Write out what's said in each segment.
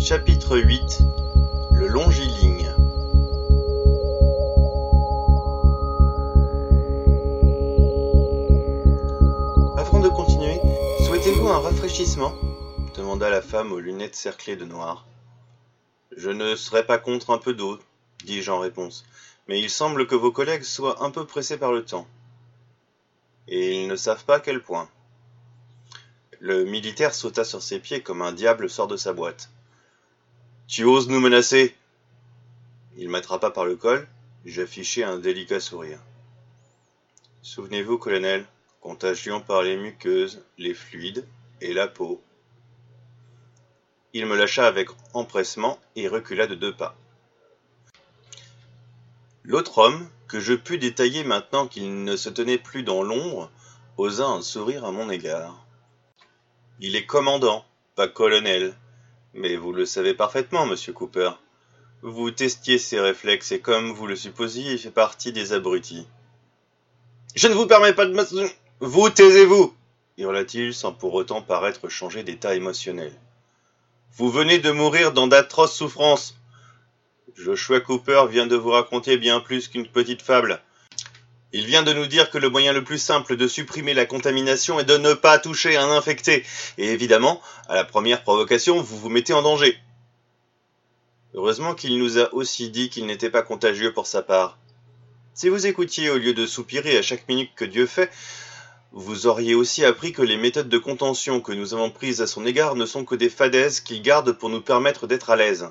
Chapitre 8 Le longiligne Avant de continuer, souhaitez-vous un rafraîchissement? demanda la femme aux lunettes cerclées de noir. Je ne serais pas contre un peu d'eau, dis-je en réponse, mais il semble que vos collègues soient un peu pressés par le temps. Et ils ne savent pas quel point. Le militaire sauta sur ses pieds comme un diable sort de sa boîte. Tu oses nous menacer? Il m'attrapa par le col, j'affichai un délicat sourire. Souvenez-vous, colonel, contagion par les muqueuses, les fluides et la peau. Il me lâcha avec empressement et recula de deux pas. L'autre homme, que je pus détailler maintenant qu'il ne se tenait plus dans l'ombre, osa un sourire à mon égard. Il est commandant, pas colonel. Mais vous le savez parfaitement, monsieur Cooper. Vous testiez ses réflexes et comme vous le supposiez, il fait partie des abrutis. Je ne vous permets pas de. Vous taisez-vous hurla-t-il sans pour autant paraître changer d'état émotionnel. Vous venez de mourir dans d'atroces souffrances. Joshua Cooper vient de vous raconter bien plus qu'une petite fable. Il vient de nous dire que le moyen le plus simple de supprimer la contamination est de ne pas toucher un infecté. Et évidemment, à la première provocation, vous vous mettez en danger. Heureusement qu'il nous a aussi dit qu'il n'était pas contagieux pour sa part. Si vous écoutiez au lieu de soupirer à chaque minute que Dieu fait, vous auriez aussi appris que les méthodes de contention que nous avons prises à son égard ne sont que des fadaises qu'il garde pour nous permettre d'être à l'aise.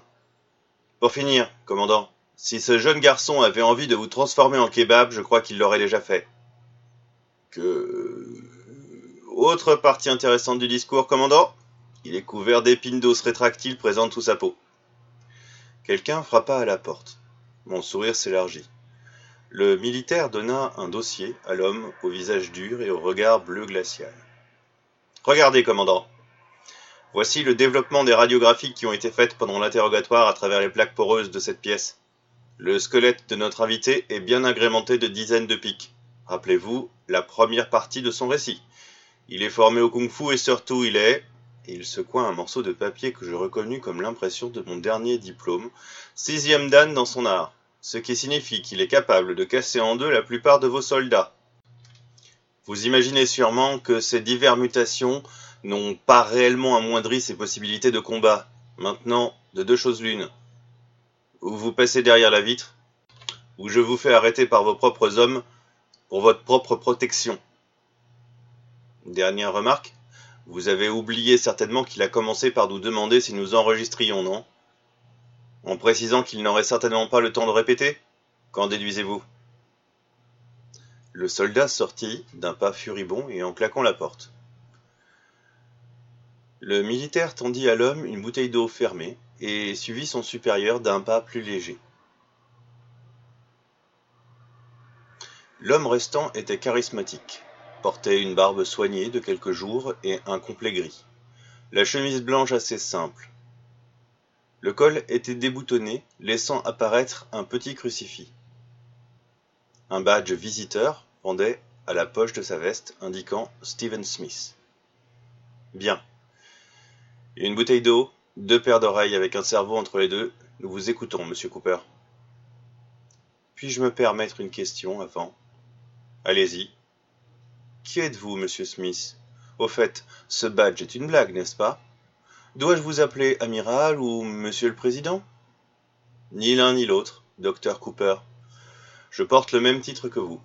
Pour finir, commandant, si ce jeune garçon avait envie de vous transformer en kebab, je crois qu'il l'aurait déjà fait. Que. Autre partie intéressante du discours, commandant? Il est couvert d'épines d'os rétractiles présentes sous sa peau. Quelqu'un frappa à la porte. Mon sourire s'élargit. Le militaire donna un dossier à l'homme au visage dur et au regard bleu glacial. Regardez, commandant. Voici le développement des radiographies qui ont été faites pendant l'interrogatoire à travers les plaques poreuses de cette pièce. Le squelette de notre invité est bien agrémenté de dizaines de pics. Rappelez-vous la première partie de son récit. Il est formé au kung-fu et surtout il est. il secoua un morceau de papier que je reconnus comme l'impression de mon dernier diplôme, sixième dan dans son art, ce qui signifie qu'il est capable de casser en deux la plupart de vos soldats. Vous imaginez sûrement que ces diverses mutations n'ont pas réellement amoindri ses possibilités de combat. Maintenant, de deux choses l'une ou vous passez derrière la vitre, ou je vous fais arrêter par vos propres hommes pour votre propre protection. Dernière remarque, vous avez oublié certainement qu'il a commencé par nous demander si nous enregistrions, non? En précisant qu'il n'aurait certainement pas le temps de répéter? Qu'en déduisez-vous? Le soldat sortit d'un pas furibond et en claquant la porte. Le militaire tendit à l'homme une bouteille d'eau fermée, et suivit son supérieur d'un pas plus léger. L'homme restant était charismatique, portait une barbe soignée de quelques jours et un complet gris, la chemise blanche assez simple. Le col était déboutonné, laissant apparaître un petit crucifix. Un badge visiteur pendait à la poche de sa veste indiquant Stephen Smith. Bien. Une bouteille d'eau? Deux paires d'oreilles avec un cerveau entre les deux, nous vous écoutons, monsieur Cooper. Puis-je me permettre une question avant? Allez-y. Qui êtes-vous, monsieur Smith? Au fait, ce badge est une blague, n'est-ce pas? Dois-je vous appeler amiral ou monsieur le président? Ni l'un ni l'autre, docteur Cooper. Je porte le même titre que vous.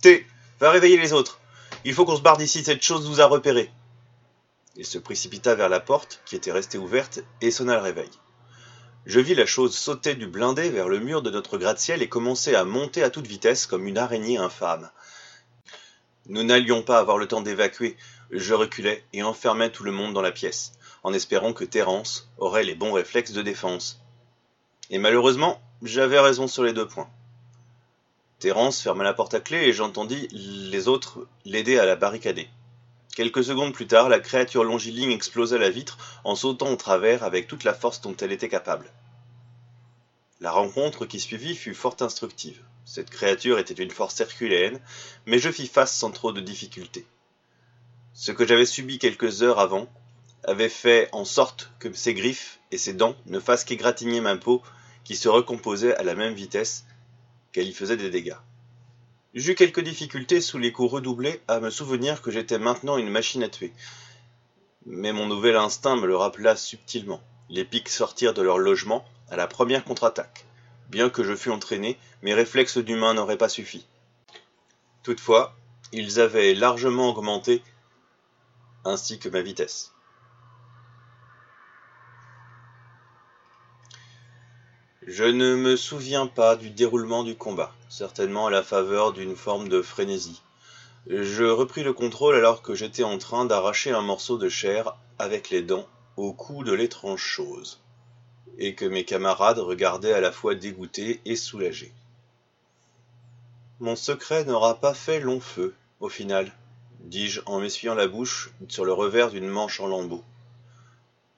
T, va réveiller les autres. Il faut qu'on se barre d'ici, cette chose vous a repéré. Il se précipita vers la porte, qui était restée ouverte, et sonna le réveil. Je vis la chose sauter du blindé vers le mur de notre gratte-ciel et commencer à monter à toute vitesse comme une araignée infâme. Nous n'allions pas avoir le temps d'évacuer. Je reculai et enfermai tout le monde dans la pièce, en espérant que Terence aurait les bons réflexes de défense. Et malheureusement, j'avais raison sur les deux points. Terence ferma la porte à clé et j'entendis les autres l'aider à la barricader. Quelques secondes plus tard, la créature longiligne explosa la vitre en sautant au travers avec toute la force dont elle était capable. La rencontre qui suivit fut fort instructive. Cette créature était une force herculéenne, mais je fis face sans trop de difficulté. Ce que j'avais subi quelques heures avant avait fait en sorte que ses griffes et ses dents ne fassent qu'égratigner ma peau qui se recomposait à la même vitesse qu'elle y faisait des dégâts. J'eus quelques difficultés sous les coups redoublés à me souvenir que j'étais maintenant une machine à tuer. Mais mon nouvel instinct me le rappela subtilement. Les pics sortirent de leur logement à la première contre-attaque. Bien que je fus entraîné, mes réflexes d'humain n'auraient pas suffi. Toutefois, ils avaient largement augmenté, ainsi que ma vitesse. Je ne me souviens pas du déroulement du combat, certainement à la faveur d'une forme de frénésie. Je repris le contrôle alors que j'étais en train d'arracher un morceau de chair avec les dents au cou de l'étrange chose et que mes camarades regardaient à la fois dégoûtés et soulagés. Mon secret n'aura pas fait long feu, au final, dis-je en m'essuyant la bouche sur le revers d'une manche en lambeaux.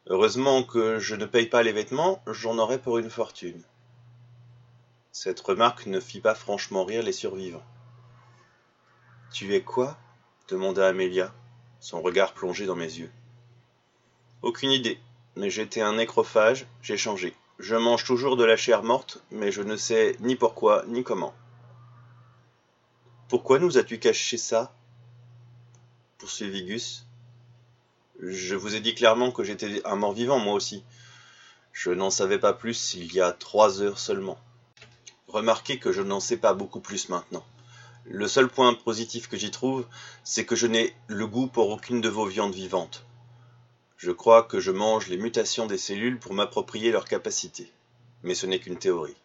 Heureusement que je ne paye pas les vêtements, j'en aurai pour une fortune. Cette remarque ne fit pas franchement rire les survivants. Tu es quoi? demanda Amélia, son regard plongé dans mes yeux. Aucune idée, mais j'étais un nécrophage, j'ai changé. Je mange toujours de la chair morte, mais je ne sais ni pourquoi ni comment. Pourquoi nous as-tu caché ça? poursuivit Gus. Je vous ai dit clairement que j'étais un mort-vivant, moi aussi. Je n'en savais pas plus il y a trois heures seulement. Remarquez que je n'en sais pas beaucoup plus maintenant. Le seul point positif que j'y trouve, c'est que je n'ai le goût pour aucune de vos viandes vivantes. Je crois que je mange les mutations des cellules pour m'approprier leurs capacités. Mais ce n'est qu'une théorie.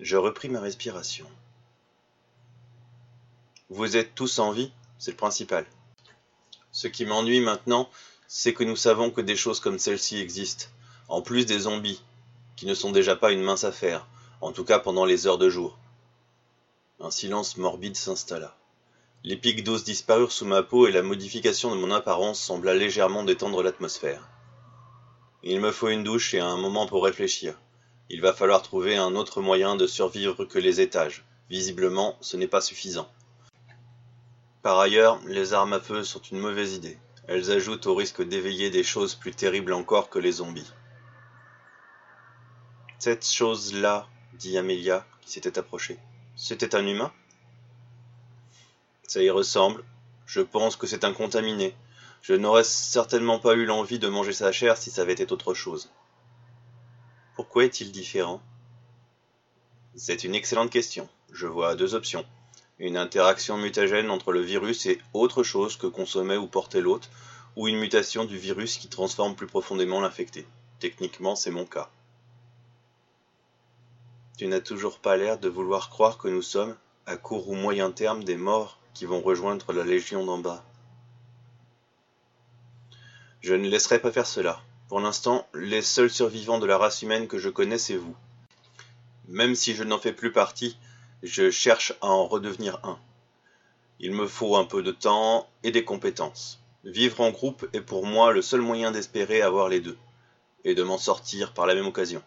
Je repris ma respiration. Vous êtes tous en vie, c'est le principal. Ce qui m'ennuie maintenant, c'est que nous savons que des choses comme celle-ci existent, en plus des zombies, qui ne sont déjà pas une mince affaire, en tout cas pendant les heures de jour. Un silence morbide s'installa. Les pics d'os disparurent sous ma peau et la modification de mon apparence sembla légèrement détendre l'atmosphère. Il me faut une douche et un moment pour réfléchir. Il va falloir trouver un autre moyen de survivre que les étages. Visiblement, ce n'est pas suffisant. Par ailleurs, les armes à feu sont une mauvaise idée. Elles ajoutent au risque d'éveiller des choses plus terribles encore que les zombies. Cette chose-là, dit Amelia, qui s'était approchée, c'était un humain? Ça y ressemble. Je pense que c'est un contaminé. Je n'aurais certainement pas eu l'envie de manger sa chair si ça avait été autre chose. Pourquoi est-il différent? C'est une excellente question. Je vois deux options. Une interaction mutagène entre le virus et autre chose que consommait ou portait l'hôte, ou une mutation du virus qui transforme plus profondément l'infecté. Techniquement, c'est mon cas. Tu n'as toujours pas l'air de vouloir croire que nous sommes, à court ou moyen terme, des morts qui vont rejoindre la Légion d'en bas. Je ne laisserai pas faire cela. Pour l'instant, les seuls survivants de la race humaine que je connais, c'est vous. Même si je n'en fais plus partie, je cherche à en redevenir un. Il me faut un peu de temps et des compétences. Vivre en groupe est pour moi le seul moyen d'espérer avoir les deux, et de m'en sortir par la même occasion.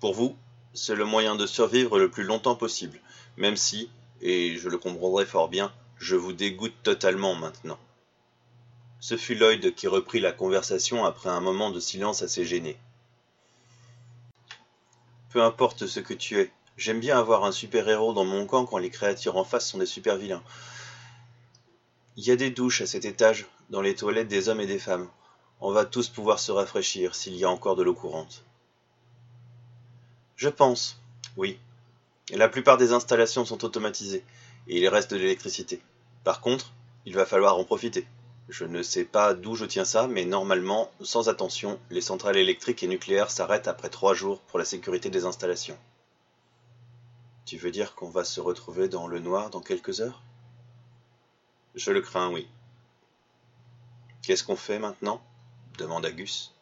Pour vous, c'est le moyen de survivre le plus longtemps possible, même si, et je le comprendrai fort bien, je vous dégoûte totalement maintenant. Ce fut Lloyd qui reprit la conversation après un moment de silence assez gêné. Peu importe ce que tu es, j'aime bien avoir un super-héros dans mon camp quand les créatures en face sont des super-vilains. Il y a des douches à cet étage, dans les toilettes des hommes et des femmes. On va tous pouvoir se rafraîchir s'il y a encore de l'eau courante. Je pense, oui. La plupart des installations sont automatisées, et il reste de l'électricité. Par contre, il va falloir en profiter. Je ne sais pas d'où je tiens ça, mais normalement, sans attention, les centrales électriques et nucléaires s'arrêtent après trois jours pour la sécurité des installations. Tu veux dire qu'on va se retrouver dans le noir dans quelques heures? Je le crains, oui. Qu'est-ce qu'on fait maintenant? demanda Gus.